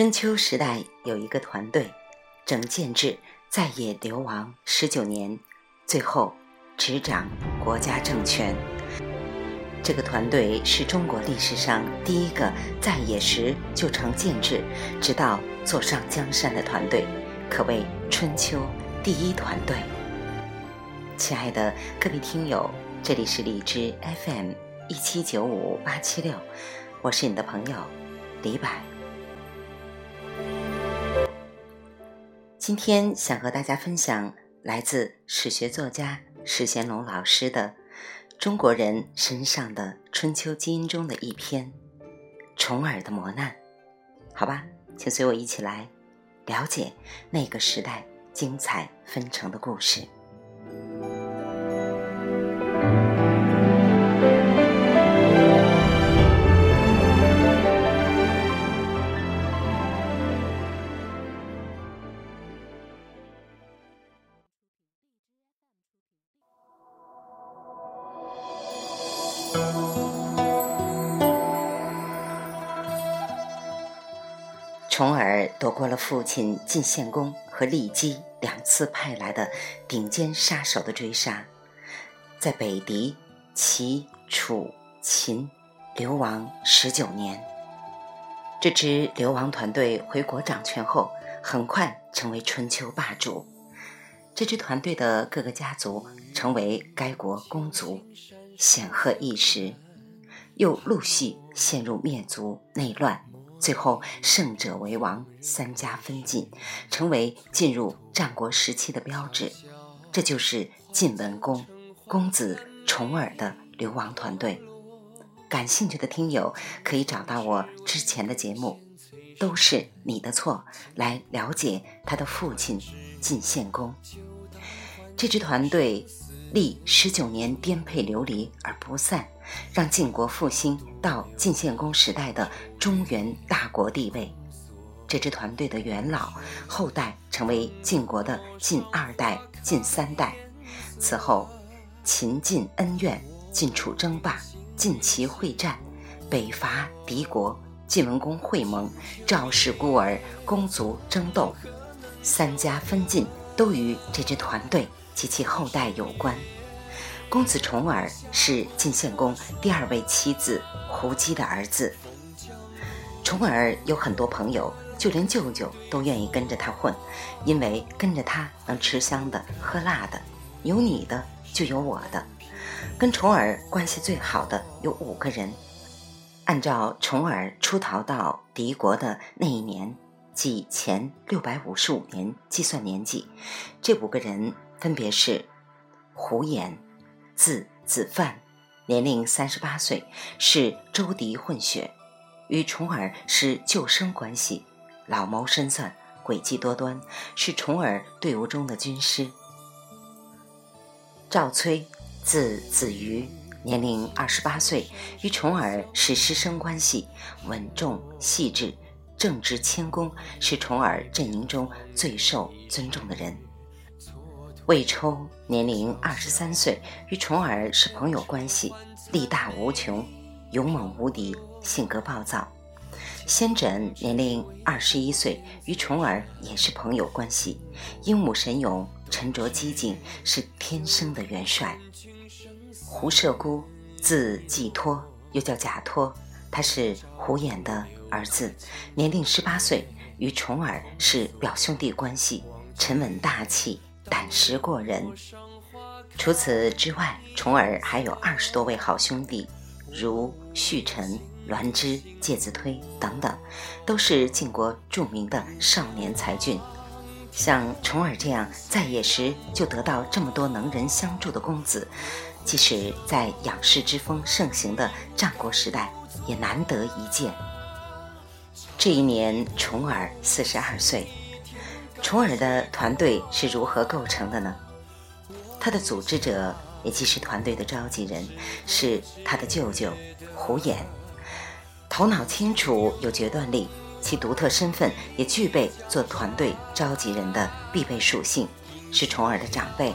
春秋时代有一个团队，整建制在野流亡十九年，最后执掌国家政权。这个团队是中国历史上第一个在野时就成建制，直到坐上江山的团队，可谓春秋第一团队。亲爱的各位听友，这里是荔枝 FM 一七九五八七六，我是你的朋友李柏。今天想和大家分享来自史学作家史贤龙老师的《中国人身上的春秋基因》中的一篇《重耳的磨难》。好吧，请随我一起来了解那个时代精彩纷呈的故事。重耳躲过了父亲晋献公和骊姬两次派来的顶尖杀手的追杀，在北狄、齐、楚、秦流亡十九年。这支流亡团队回国掌权后，很快成为春秋霸主。这支团队的各个家族成为该国公族，显赫一时，又陆续陷入灭族内乱。最后，胜者为王，三家分晋，成为进入战国时期的标志。这就是晋文公公子重耳的流亡团队。感兴趣的听友可以找到我之前的节目，都是你的错，来了解他的父亲晋献公。这支团队历十九年颠沛流离而不散。让晋国复兴到晋献公时代的中原大国地位。这支团队的元老后代成为晋国的晋二代、晋三代。此后，秦晋恩怨、晋楚争霸、晋齐会战、北伐敌国、晋文公会盟、赵氏孤儿、公族争斗，三家分晋都与这支团队及其后代有关。公子重耳是晋献公第二位妻子胡姬的儿子。重耳有很多朋友，就连舅舅都愿意跟着他混，因为跟着他能吃香的喝辣的，有你的就有我的。跟重耳关系最好的有五个人，按照重耳出逃到敌国的那一年，即前六百五十五年计算年纪，这五个人分别是胡延。字子范，年龄三十八岁，是周狄混血，与重耳是旧生关系，老谋深算，诡计多端，是重耳队伍中的军师。赵崔，字子瑜，年龄二十八岁，与重耳是师生关系，稳重细致，正直谦恭，是重耳阵营中最受尊重的人。魏抽年龄二十三岁，与重耳是朋友关系，力大无穷，勇猛无敌，性格暴躁。先轸年龄二十一岁，与重耳也是朋友关系，英武神勇，沉着机警，是天生的元帅。胡射孤，字季托，又叫贾托，他是胡衍的儿子，年龄十八岁，与重耳是表兄弟关系，沉稳大气。胆识过人。除此之外，重耳还有二十多位好兄弟，如旭臣、栾枝、介子推等等，都是晋国著名的少年才俊。像重耳这样在野时就得到这么多能人相助的公子，即使在仰视之风盛行的战国时代，也难得一见。这一年，重耳四十二岁。重耳的团队是如何构成的呢？他的组织者，也即是团队的召集人，是他的舅舅胡衍。头脑清楚，有决断力，其独特身份也具备做团队召集人的必备属性，是重耳的长辈。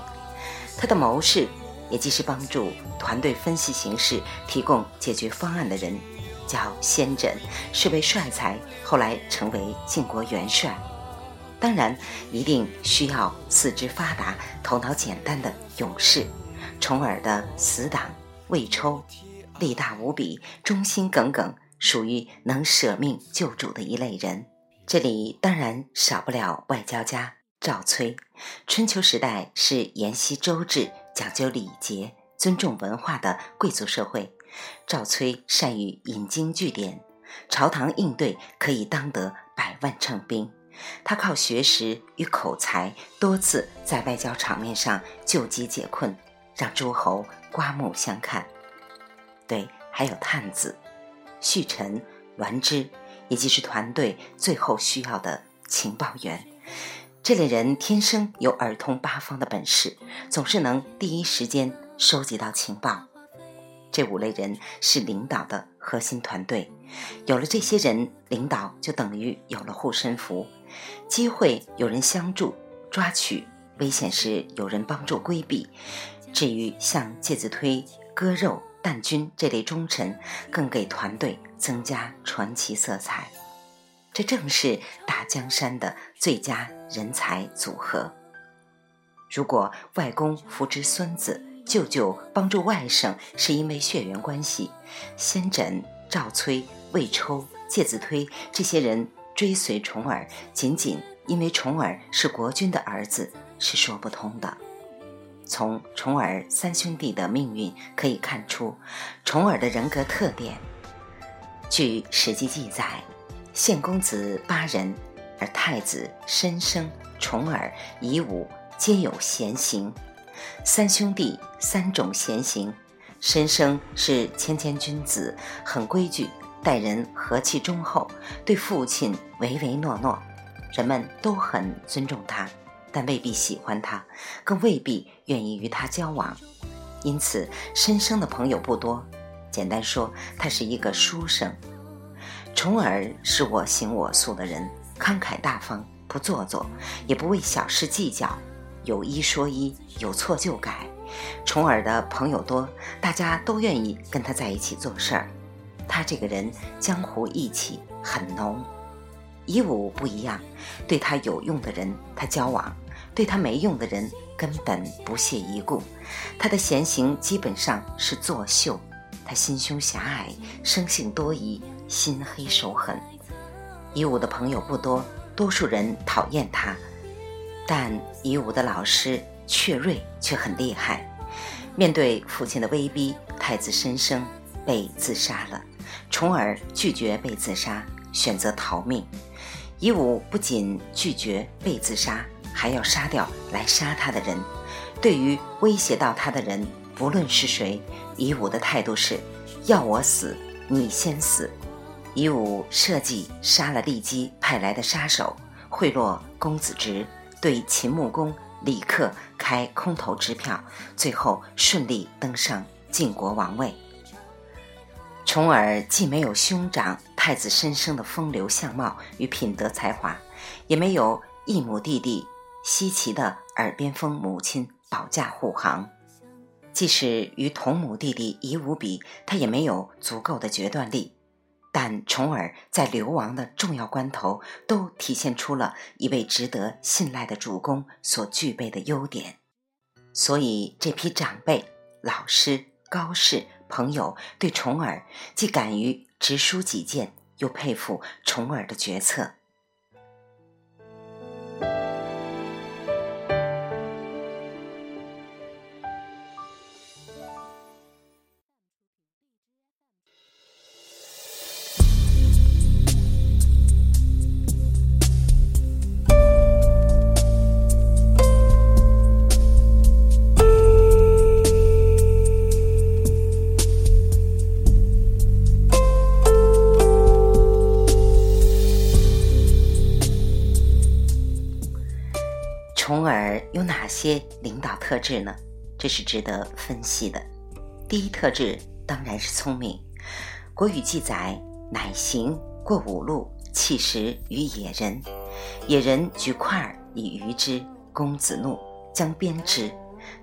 他的谋士，也即是帮助团队分析形势、提供解决方案的人，叫先轸，是位帅才，后来成为晋国元帅。当然，一定需要四肢发达、头脑简单的勇士。重耳的死党魏抽，力大无比，忠心耿耿，属于能舍命救主的一类人。这里当然少不了外交家赵崔。春秋时代是沿袭周制、讲究礼节、尊重文化的贵族社会。赵崔善于引经据典，朝堂应对可以当得百万乘兵。他靠学识与口才，多次在外交场面上救急解困，让诸侯刮目相看。对，还有探子、旭臣、栾之，也即是团队最后需要的情报员。这类人天生有耳通八方的本事，总是能第一时间收集到情报。这五类人是领导的核心团队，有了这些人，领导就等于有了护身符。机会有人相助抓取，危险时有人帮助规避。至于像介子推、割肉、弹军这类忠臣，更给团队增加传奇色彩。这正是打江山的最佳人才组合。如果外公扶植孙子，舅舅帮助外甥，是因为血缘关系；先轸、赵崔、魏抽、介子推这些人。追随重耳，仅仅因为重耳是国君的儿子，是说不通的。从重耳三兄弟的命运可以看出，重耳的人格特点。据《史记》记载，献公子八人，而太子申生、重耳、夷吾皆有贤行。三兄弟三种贤行，申生是谦谦君子，很规矩。待人和气忠厚，对父亲唯唯诺诺，人们都很尊重他，但未必喜欢他，更未必愿意与他交往。因此，申生的朋友不多。简单说，他是一个书生。重耳是我行我素的人，慷慨大方，不做作，也不为小事计较，有一说一，有错就改。重耳的朋友多，大家都愿意跟他在一起做事儿。他这个人江湖义气很浓，夷吾不一样，对他有用的人他交往，对他没用的人根本不屑一顾。他的言行基本上是作秀，他心胸狭隘，生性多疑，心黑手狠。夷吾的朋友不多，多数人讨厌他，但夷吾的老师阙瑞却很厉害。面对父亲的威逼，太子申生被自杀了。从而拒绝被自杀，选择逃命。夷吾不仅拒绝被自杀，还要杀掉来杀他的人。对于威胁到他的人，不论是谁，夷吾的态度是：要我死，你先死。夷吾设计杀了骊姬派来的杀手，贿赂公子职，对秦穆公李克开空头支票，最后顺利登上晋国王位。重耳既没有兄长太子申生的风流相貌与品德才华，也没有异母弟弟西岐的耳边风母亲保驾护航，即使与同母弟弟夷吾比，他也没有足够的决断力。但重耳在流亡的重要关头，都体现出了一位值得信赖的主公所具备的优点。所以，这批长辈、老师、高士。朋友对重耳既敢于直抒己见，又佩服重耳的决策。有哪些领导特质呢？这是值得分析的。第一特质当然是聪明。国语记载：“乃行过五路，弃食于野人。野人举块以渔之。公子怒，将鞭之。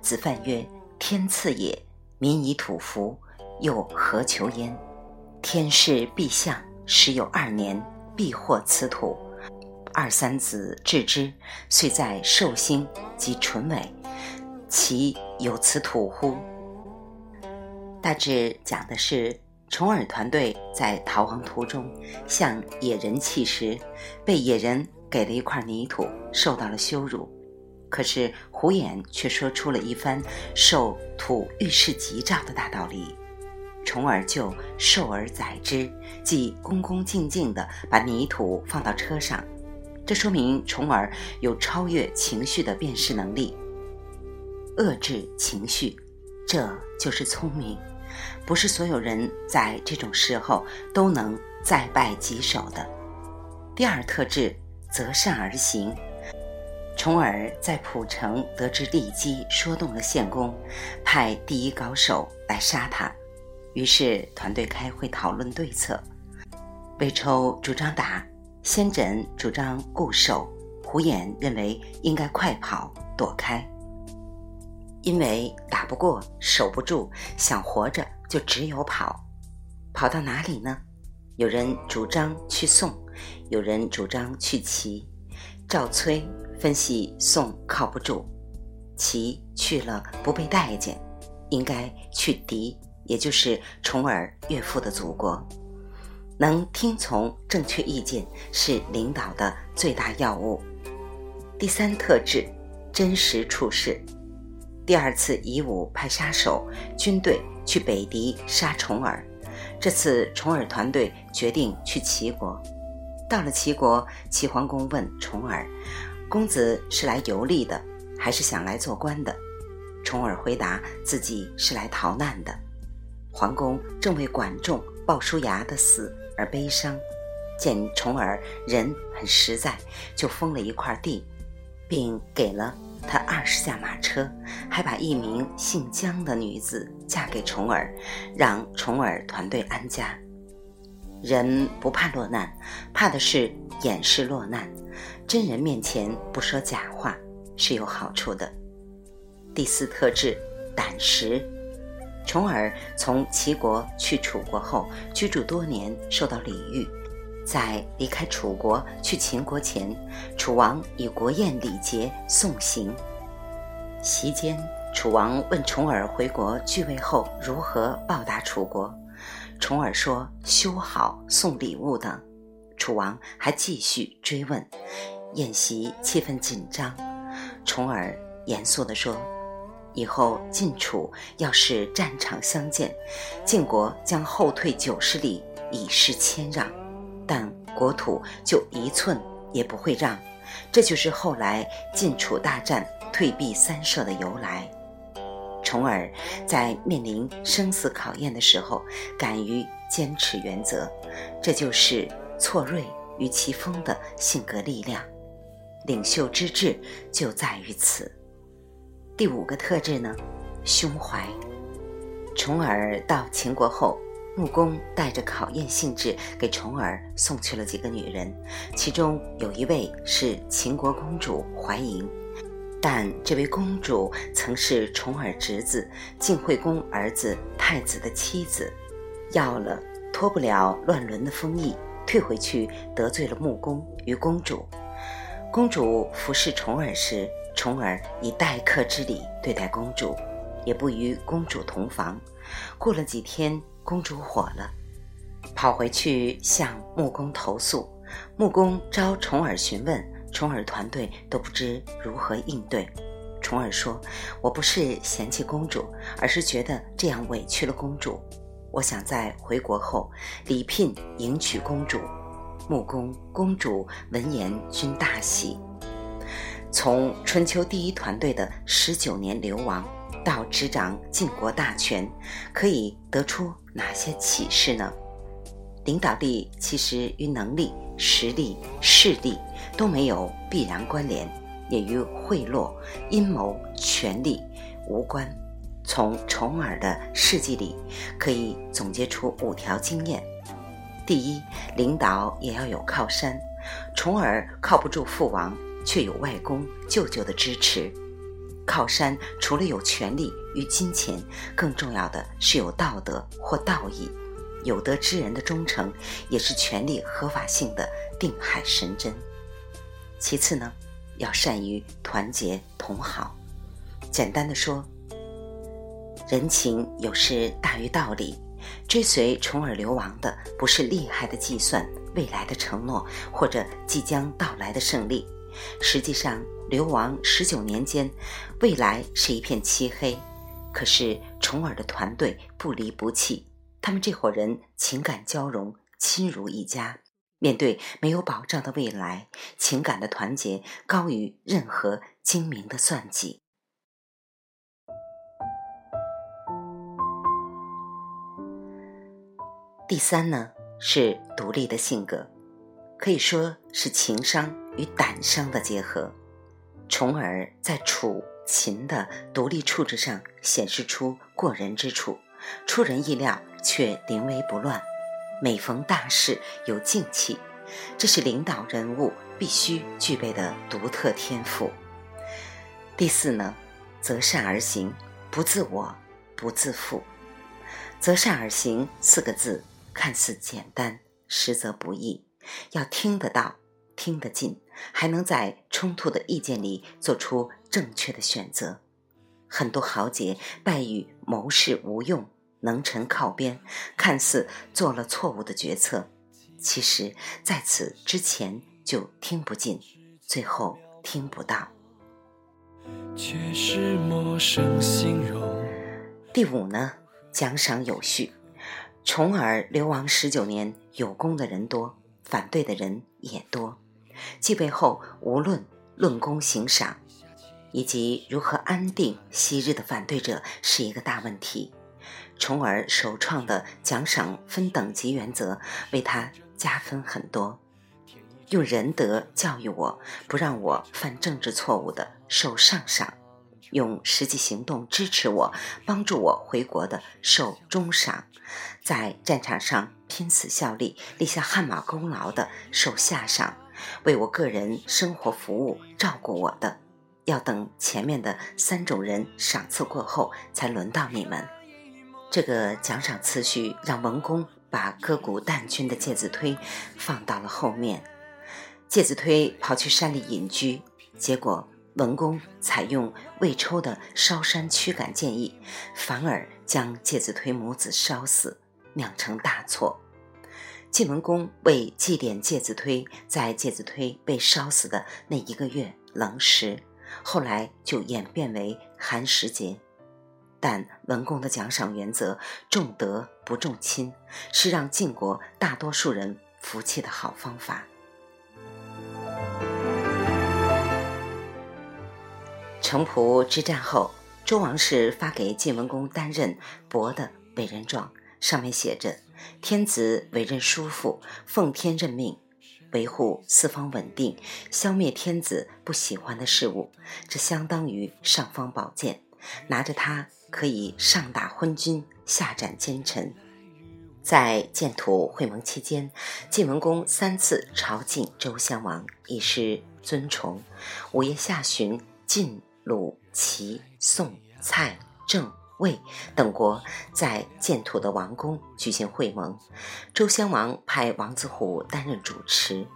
子犯曰：‘天赐也，民以土服，又何求焉？’天是必相，时有二年，必获此土。二三子置之，遂在寿星及淳伟，其有此土乎？大致讲的是重耳团队在逃亡途中向野人乞食，被野人给了一块泥土，受到了羞辱。可是胡眼却说出了一番受土遇事吉兆的大道理，重耳就受而载之，即恭恭敬敬地把泥土放到车上。这说明重耳有超越情绪的辨识能力，遏制情绪，这就是聪明。不是所有人在这种时候都能再败棘手的。第二特质，择善而行。重耳在蒲城得知骊姬说动了献公，派第一高手来杀他，于是团队开会讨论对策。魏抽主张打。先轸主张固守，胡衍认为应该快跑躲开，因为打不过、守不住，想活着就只有跑。跑到哪里呢？有人主张去宋，有人主张去齐。赵崔分析宋靠不住，齐去了不被待见，应该去狄，也就是重耳岳父的祖国。能听从正确意见是领导的最大要务。第三特质，真实处事。第二次以武派杀手军队去北狄杀重耳，这次重耳团队决定去齐国。到了齐国，齐桓公问重耳：“公子是来游历的，还是想来做官的？”重耳回答自己是来逃难的。桓公正为管仲、鲍叔牙的死。而悲伤，见重耳人很实在，就封了一块地，并给了他二十架马车，还把一名姓姜的女子嫁给重耳，让重耳团队安家。人不怕落难，怕的是掩饰落难。真人面前不说假话是有好处的。第四特质，胆识。重耳从齐国去楚国后，居住多年，受到礼遇。在离开楚国去秦国前，楚王以国宴礼节送行。席间，楚王问重耳回国继位后如何报答楚国，重耳说修好、送礼物等。楚王还继续追问。宴席气氛紧张，重耳严肃地说。以后晋楚要是战场相见，晋国将后退九十里以示谦让，但国土就一寸也不会让。这就是后来晋楚大战退避三舍的由来。重耳在面临生死考验的时候，敢于坚持原则，这就是错锐与其锋的性格力量。领袖之志就在于此。第五个特质呢，胸怀。重耳到秦国后，穆公带着考验性质给重耳送去了几个女人，其中有一位是秦国公主怀莹，但这位公主曾是重耳侄子晋惠公儿子太子的妻子，要了脱不了乱伦的封邑，退回去得罪了穆公与公主。公主服侍重耳时。重耳以待客之礼对待公主，也不与公主同房。过了几天，公主火了，跑回去向穆公投诉。穆公召重耳询问，重耳团队都不知如何应对。重耳说：“我不是嫌弃公主，而是觉得这样委屈了公主。我想在回国后礼聘迎娶公主。”穆公、公主闻言均大喜。从春秋第一团队的十九年流亡到执掌晋国大权，可以得出哪些启示呢？领导力其实与能力、实力、势力都没有必然关联，也与贿赂、阴谋、权力无关。从重耳的事迹里，可以总结出五条经验：第一，领导也要有靠山。重耳靠不住父王。却有外公、舅舅的支持，靠山除了有权力与金钱，更重要的是有道德或道义。有德之人的忠诚，也是权力合法性的定海神针。其次呢，要善于团结同好。简单的说，人情有时大于道理。追随重耳流亡的，不是厉害的计算、未来的承诺或者即将到来的胜利。实际上，流亡十九年间，未来是一片漆黑。可是重耳的团队不离不弃，他们这伙人情感交融，亲如一家。面对没有保障的未来，情感的团结高于任何精明的算计。第三呢，是独立的性格，可以说是情商与胆商的结合。从而在楚。秦的独立处置上显示出过人之处，出人意料却临危不乱，每逢大事有静气，这是领导人物必须具备的独特天赋。第四呢，择善而行，不自我，不自负。择善而行四个字看似简单，实则不易，要听得到。听得进，还能在冲突的意见里做出正确的选择。很多豪杰败于谋士无用，能臣靠边，看似做了错误的决策，其实在此之前就听不进，最后听不到。却是陌生形容第五呢，奖赏有序。重耳流亡十九年，有功的人多，反对的人也多。继位后，无论论功行赏，以及如何安定昔日的反对者，是一个大问题。重耳首创的奖赏分等级原则，为他加分很多。用仁德教育我，不让我犯政治错误的，受上赏；用实际行动支持我，帮助我回国的，受中赏；在战场上拼死效力、立下汗马功劳的，受下赏。为我个人生活服务、照顾我的，要等前面的三种人赏赐过后，才轮到你们。这个奖赏次序让文公把歌舞旦君的介子推放到了后面。介子推跑去山里隐居，结果文公采用魏抽的烧山驱赶建议，反而将介子推母子烧死，酿成大错。晋文公为祭奠介子推，在介子推被烧死的那一个月冷食，后来就演变为寒食节。但文公的奖赏原则重德不重亲，是让晋国大多数人服气的好方法。城濮之战后，周王室发给晋文公担任伯的委任状，上面写着。天子委任叔父，奉天任命，维护四方稳定，消灭天子不喜欢的事物。这相当于尚方宝剑，拿着它可以上打昏君，下斩奸臣。在建土会盟期间，晋文公三次朝觐周襄王，以示尊崇。五月下旬，晋、鲁、齐、宋、蔡、郑。魏等国在建土的王宫举行会盟，周襄王派王子虎担任主持。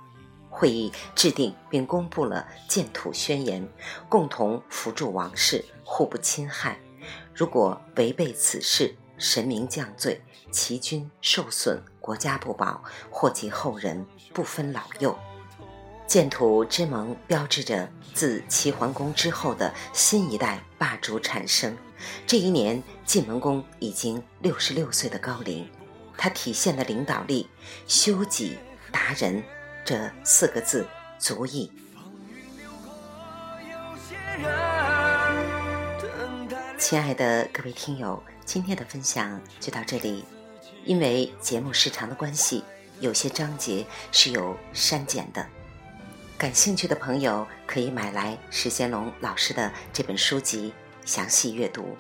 会议制定并公布了建土宣言，共同扶助王室，互不侵害。如果违背此事，神明降罪，齐军受损，国家不保，祸及后人，不分老幼。建土之盟标志着自齐桓公之后的新一代霸主产生。这一年，晋文公已经六十六岁的高龄，他体现的领导力“修己达人”这四个字足矣。亲爱的各位听友，今天的分享就到这里。因为节目时长的关系，有些章节是有删减的。感兴趣的朋友可以买来史贤龙老师的这本书籍。详细阅读，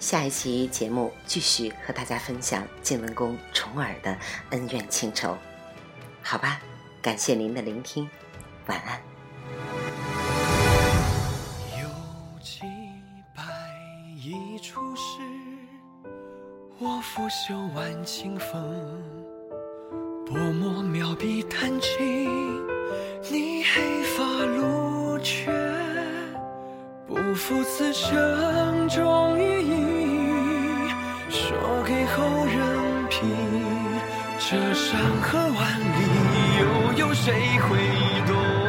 下一期节目继续和大家分享晋文公重耳的恩怨情仇，好吧？感谢您的聆听，晚安。有几百亿出世，我拂袖挽清风，泼墨描笔弹琴，你黑发如雪，不负此生中意义，说给后人听。这山河万里，又有谁会懂？